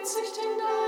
gekreuzigt in deinem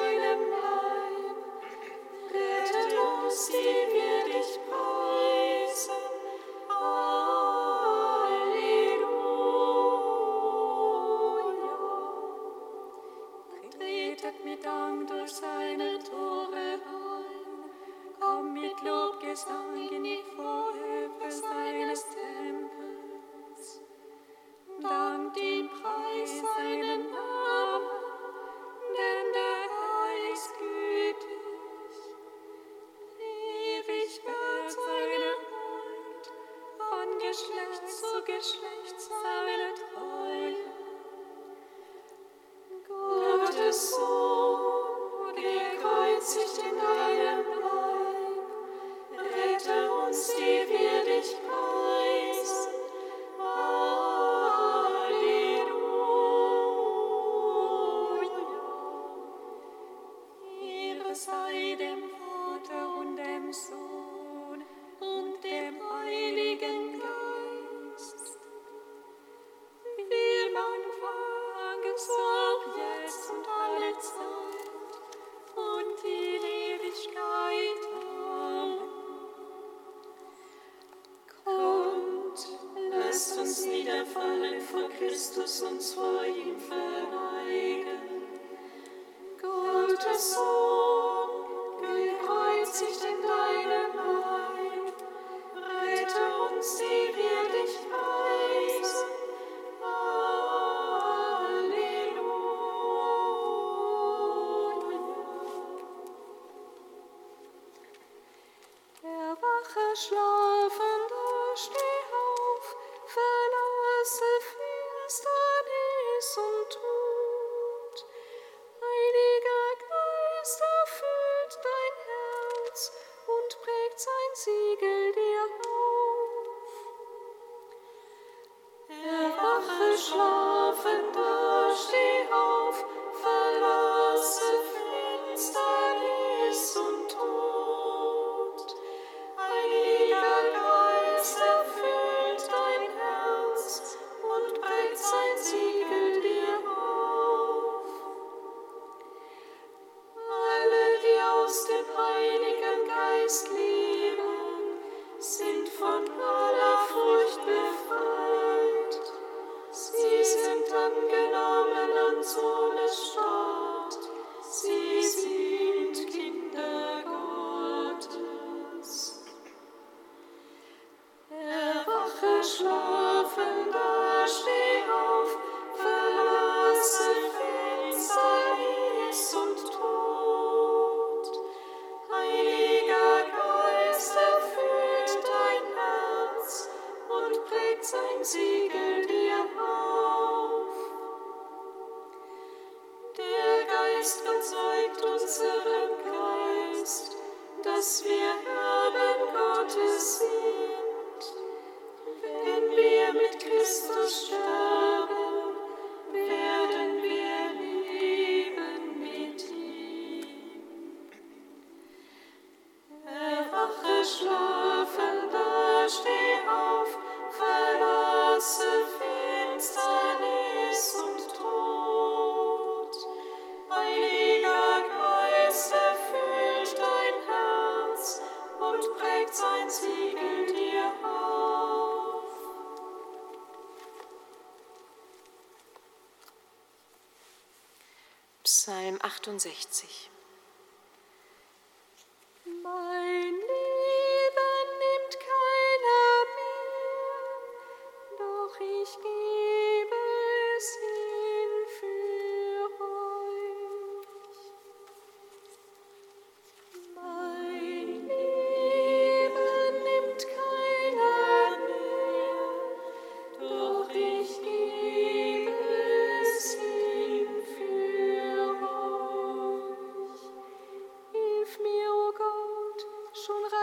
69.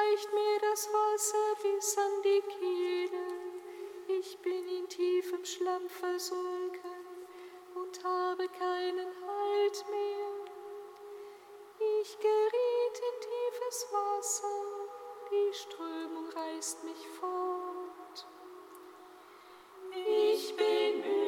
reicht mir das Wasser bis an die Kehle. Ich bin in tiefem Schlamm versunken und habe keinen Halt mehr. Ich geriet in tiefes Wasser, die Strömung reißt mich fort. Ich bin müde.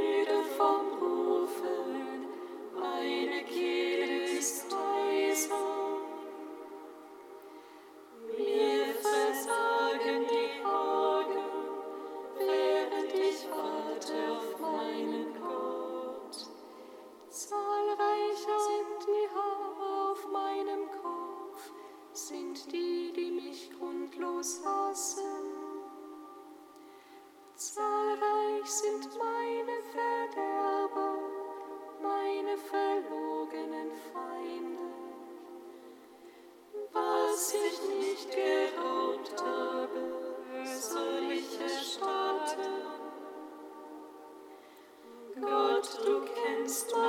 look and smile.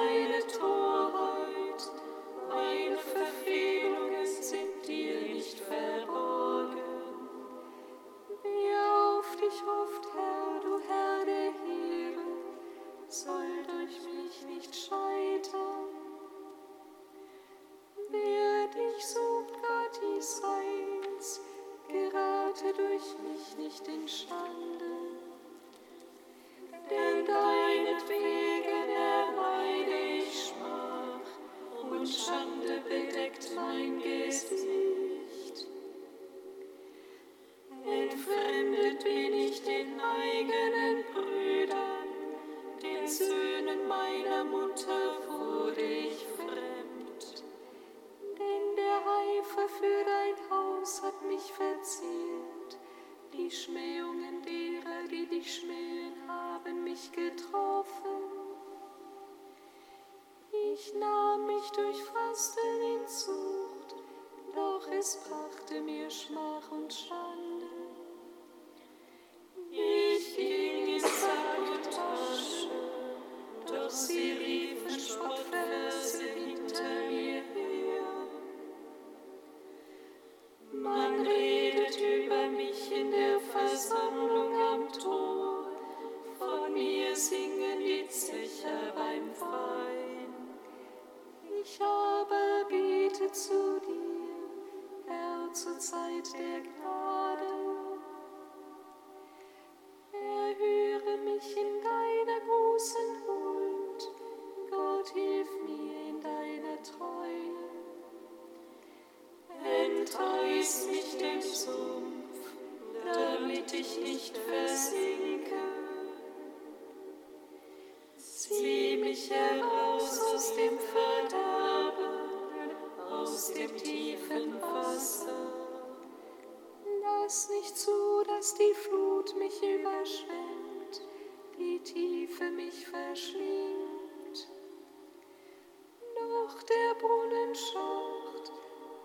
der Brunnenschacht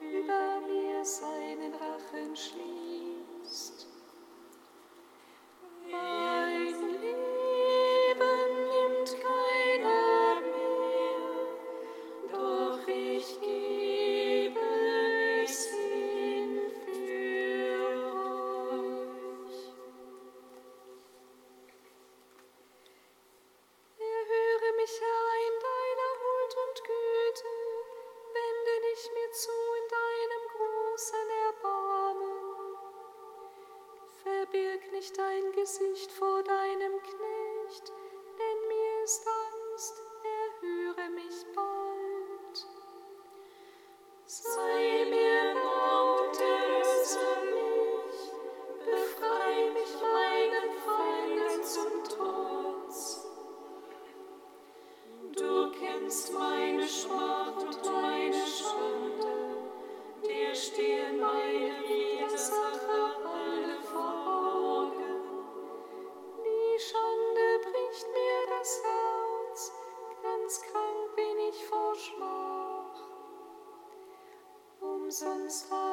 über mir seinen Rachen schlief. seasons.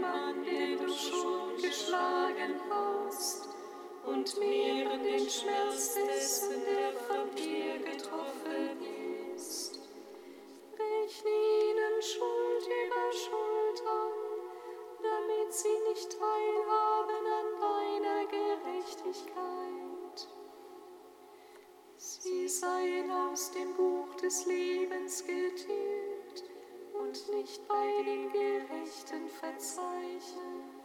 dem den du schon geschlagen hast, und mehren den Schmerz dessen, der von dir getroffen ist. Rechne ihnen Schuld über Schuld an, damit sie nicht teilhaben an deiner Gerechtigkeit. Sie seien aus dem Buch des Lebens getilgt nicht bei den Gerechten verzeichnen.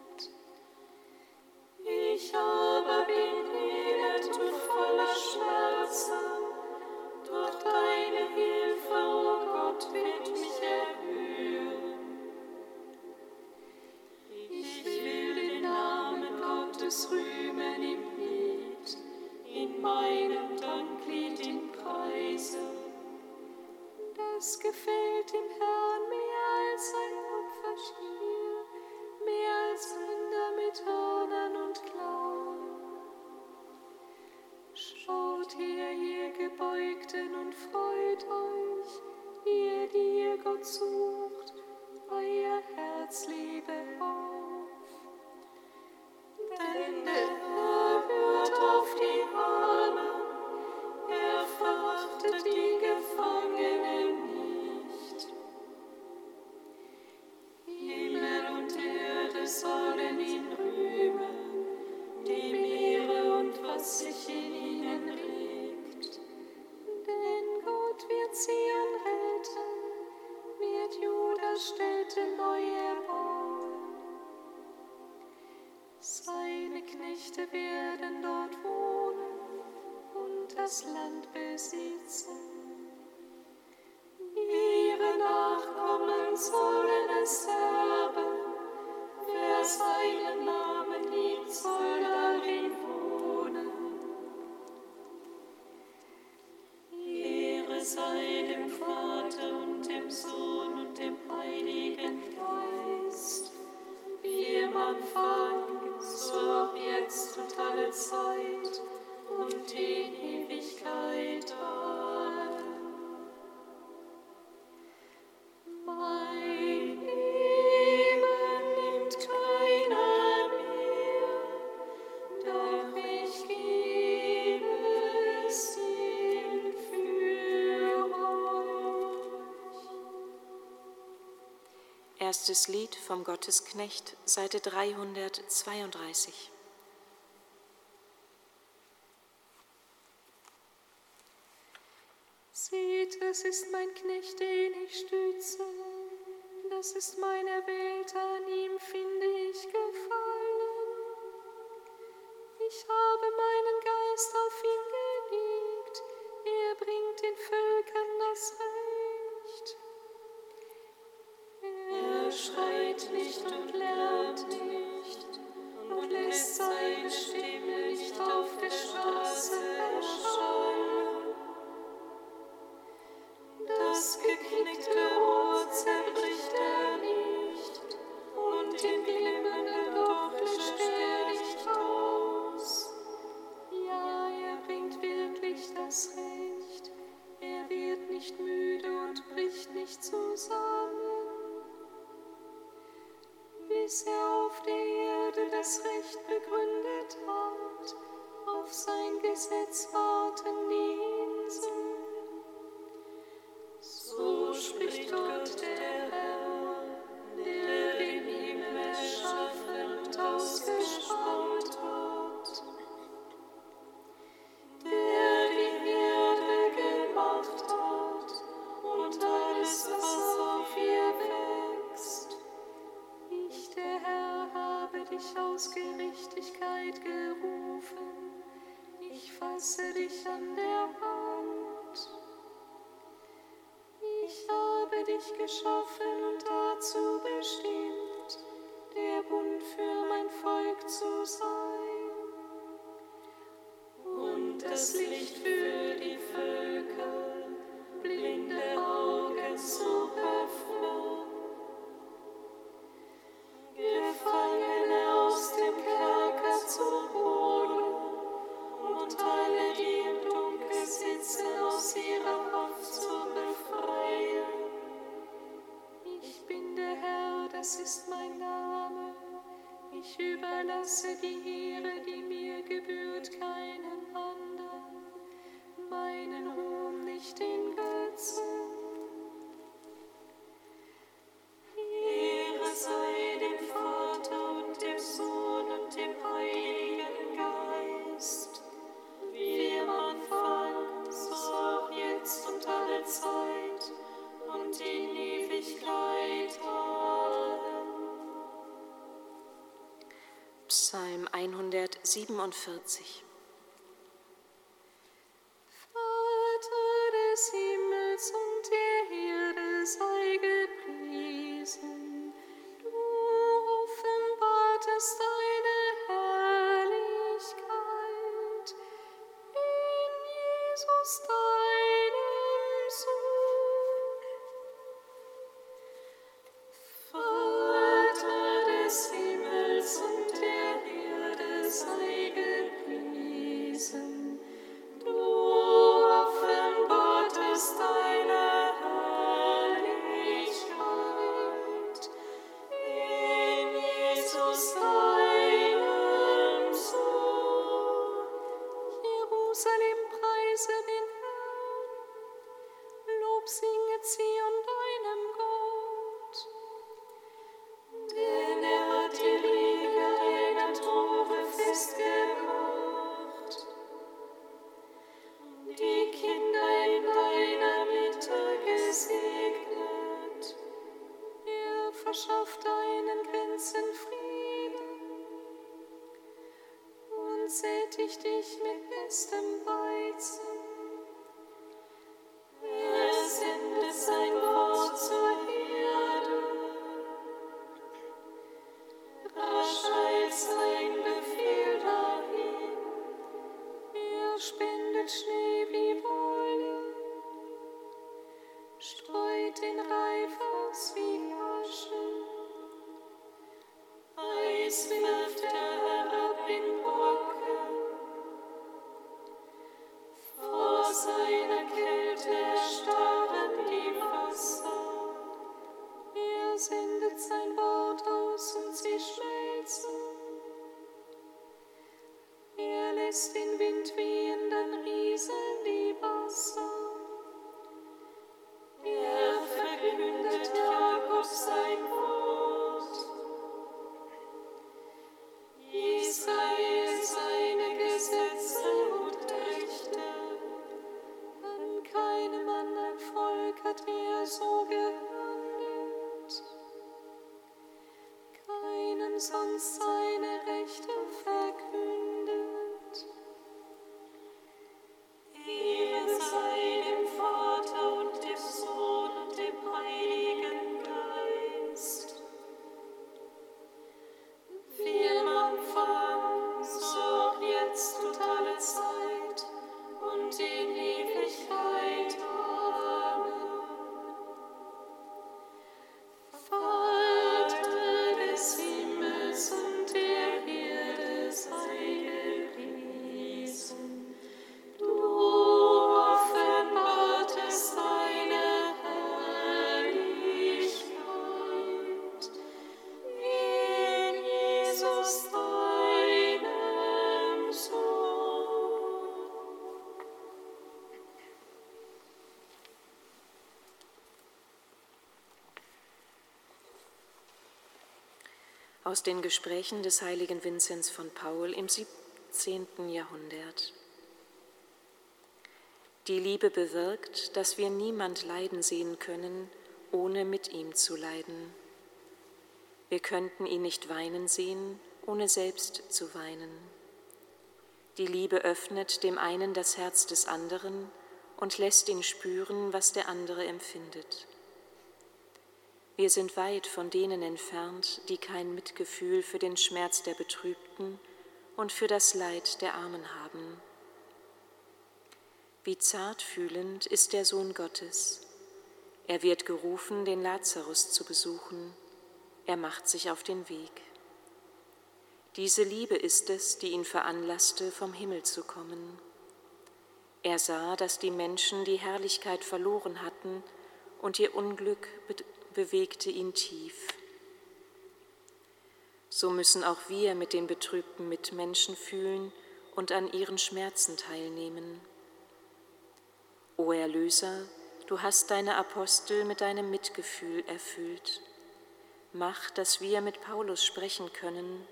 Gebeugten und freut euch, ihr, die ihr Gott sucht, euer Herz lebe auf. Denn der Erstes Lied vom Gottesknecht, Seite 332. und 147. dich mit bestem Weizen. Sonst seine Rechte verkündet. Aus den Gesprächen des heiligen Vinzenz von Paul im 17. Jahrhundert. Die Liebe bewirkt, dass wir niemand leiden sehen können, ohne mit ihm zu leiden. Wir könnten ihn nicht weinen sehen, ohne selbst zu weinen. Die Liebe öffnet dem einen das Herz des anderen und lässt ihn spüren, was der andere empfindet. Wir sind weit von denen entfernt, die kein Mitgefühl für den Schmerz der Betrübten und für das Leid der Armen haben. Wie zartfühlend ist der Sohn Gottes. Er wird gerufen, den Lazarus zu besuchen. Er macht sich auf den Weg. Diese Liebe ist es, die ihn veranlasste, vom Himmel zu kommen. Er sah, dass die Menschen die Herrlichkeit verloren hatten und ihr Unglück bewegte ihn tief. So müssen auch wir mit den betrübten Mitmenschen fühlen und an ihren Schmerzen teilnehmen. O Erlöser, du hast deine Apostel mit deinem Mitgefühl erfüllt. Mach, dass wir mit Paulus sprechen können.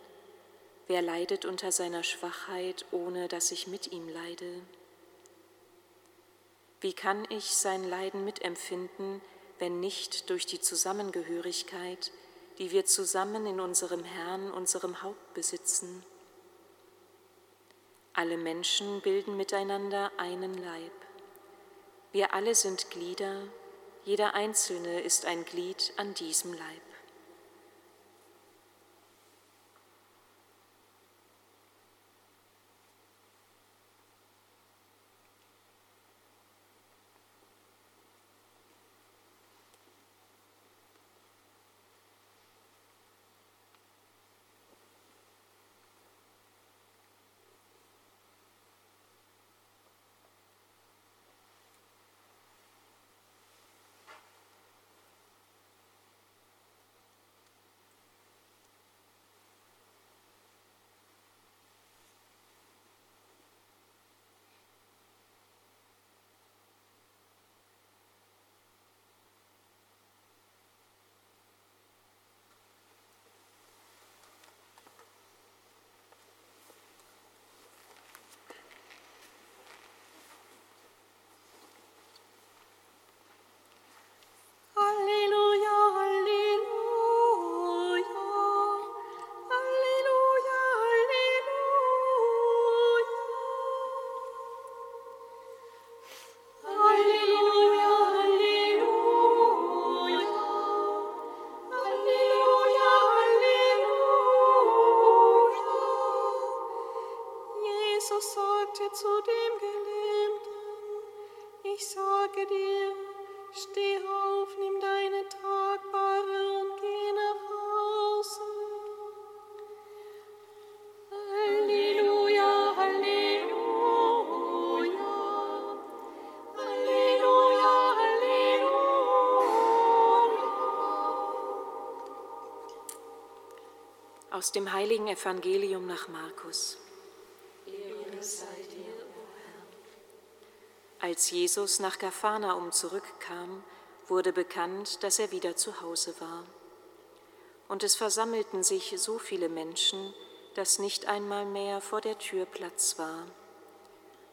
Wer leidet unter seiner Schwachheit, ohne dass ich mit ihm leide? Wie kann ich sein Leiden mitempfinden, wenn nicht durch die Zusammengehörigkeit, die wir zusammen in unserem Herrn, unserem Haupt besitzen? Alle Menschen bilden miteinander einen Leib. Wir alle sind Glieder, jeder Einzelne ist ein Glied an diesem Leib. Aus dem heiligen Evangelium nach Markus. Als Jesus nach Gafanaum zurückkam, wurde bekannt, dass er wieder zu Hause war. Und es versammelten sich so viele Menschen, dass nicht einmal mehr vor der Tür Platz war.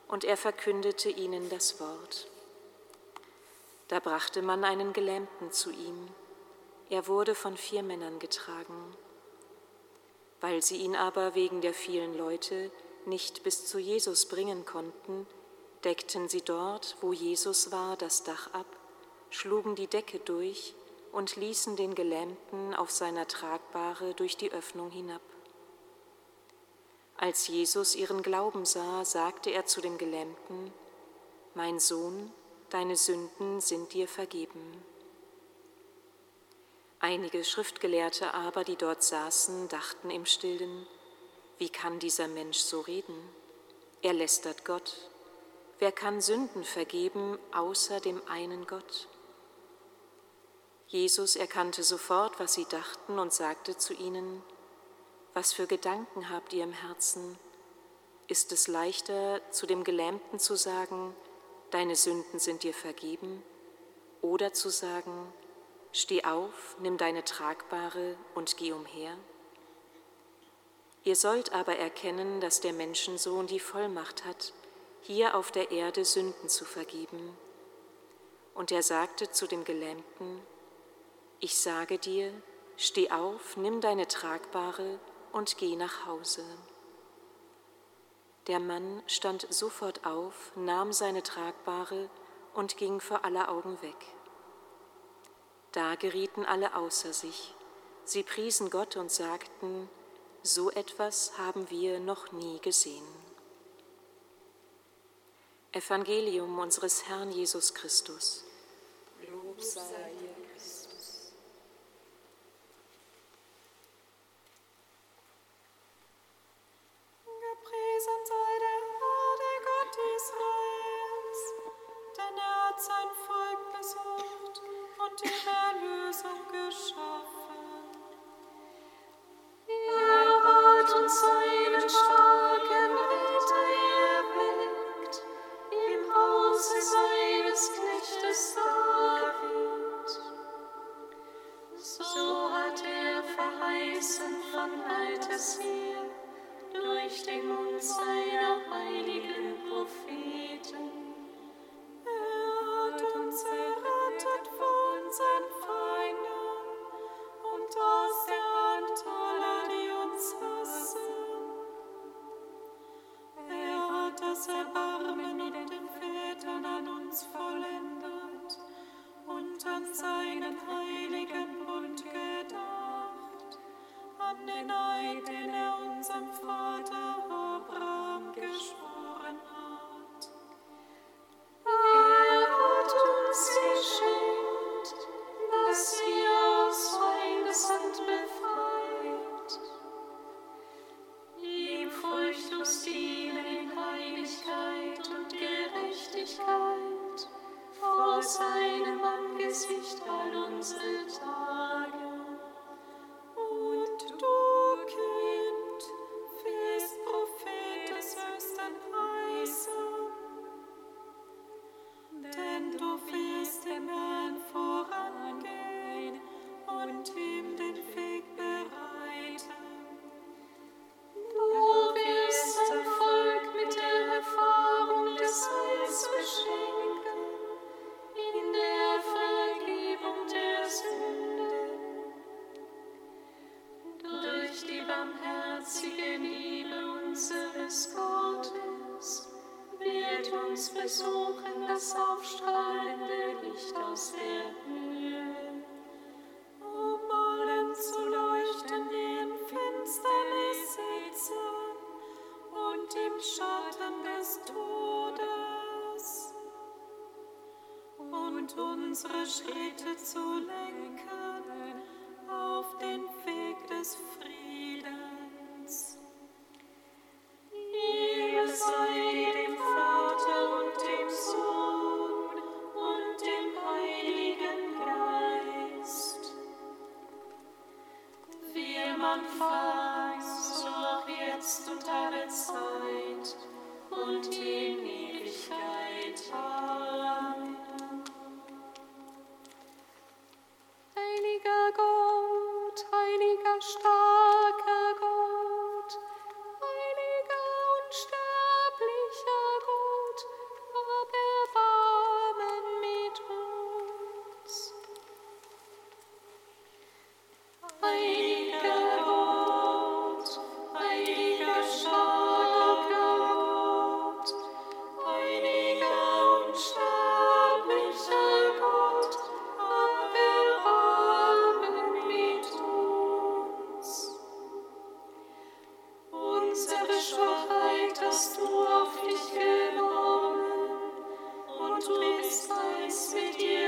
Und er verkündete ihnen das Wort. Da brachte man einen Gelähmten zu ihm. Er wurde von vier Männern getragen. Weil sie ihn aber wegen der vielen Leute nicht bis zu Jesus bringen konnten, deckten sie dort, wo Jesus war, das Dach ab, schlugen die Decke durch und ließen den Gelähmten auf seiner Tragbare durch die Öffnung hinab. Als Jesus ihren Glauben sah, sagte er zu dem Gelähmten, Mein Sohn, deine Sünden sind dir vergeben. Einige Schriftgelehrte aber, die dort saßen, dachten im stillen, wie kann dieser Mensch so reden? Er lästert Gott. Wer kann Sünden vergeben außer dem einen Gott? Jesus erkannte sofort, was sie dachten und sagte zu ihnen, was für Gedanken habt ihr im Herzen? Ist es leichter, zu dem Gelähmten zu sagen, deine Sünden sind dir vergeben, oder zu sagen, Steh auf, nimm deine Tragbare und geh umher. Ihr sollt aber erkennen, dass der Menschensohn die Vollmacht hat, hier auf der Erde Sünden zu vergeben. Und er sagte zu dem Gelähmten, ich sage dir, steh auf, nimm deine Tragbare und geh nach Hause. Der Mann stand sofort auf, nahm seine Tragbare und ging vor aller Augen weg. Da gerieten alle außer sich. Sie priesen Gott und sagten, so etwas haben wir noch nie gesehen. Evangelium unseres Herrn Jesus Christus. Lob sei dir, Christus. Gepriesen sei der Herr, der Gott Israels, denn er hat sein Volk ihm Erlösung geschaffen. Christ, I spit you.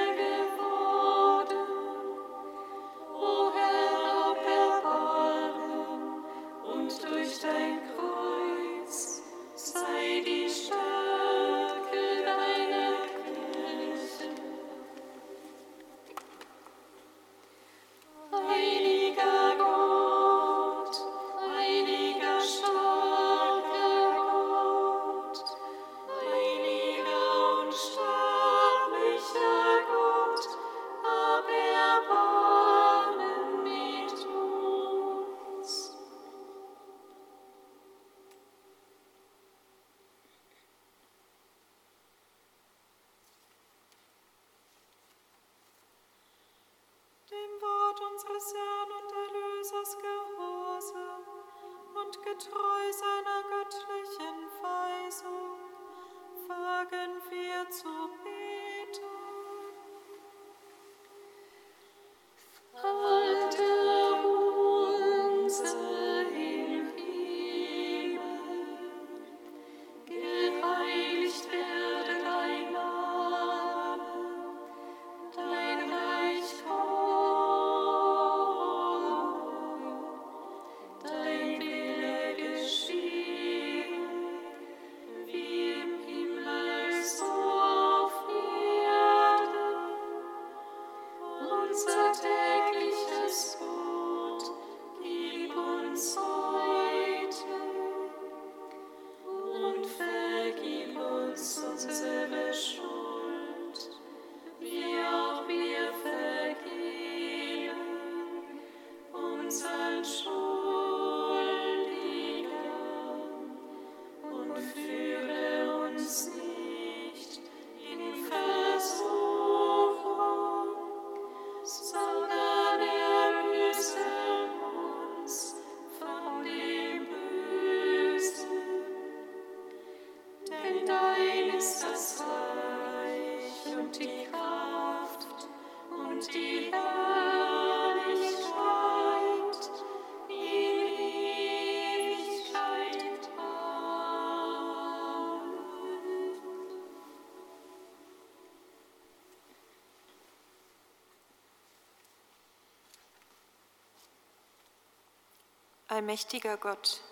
Allmächtiger Gott,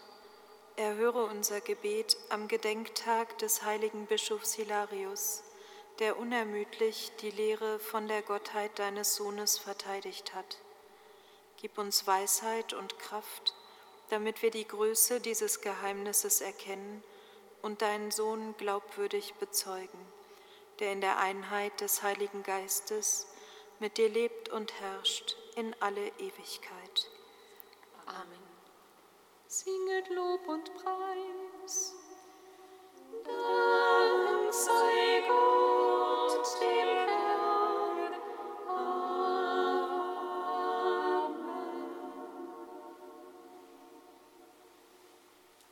erhöre unser Gebet am Gedenktag des heiligen Bischofs Hilarius der unermüdlich die Lehre von der Gottheit deines Sohnes verteidigt hat. Gib uns Weisheit und Kraft, damit wir die Größe dieses Geheimnisses erkennen und deinen Sohn glaubwürdig bezeugen, der in der Einheit des Heiligen Geistes mit dir lebt und herrscht in alle Ewigkeit. Amen. Singet Lob und Preis.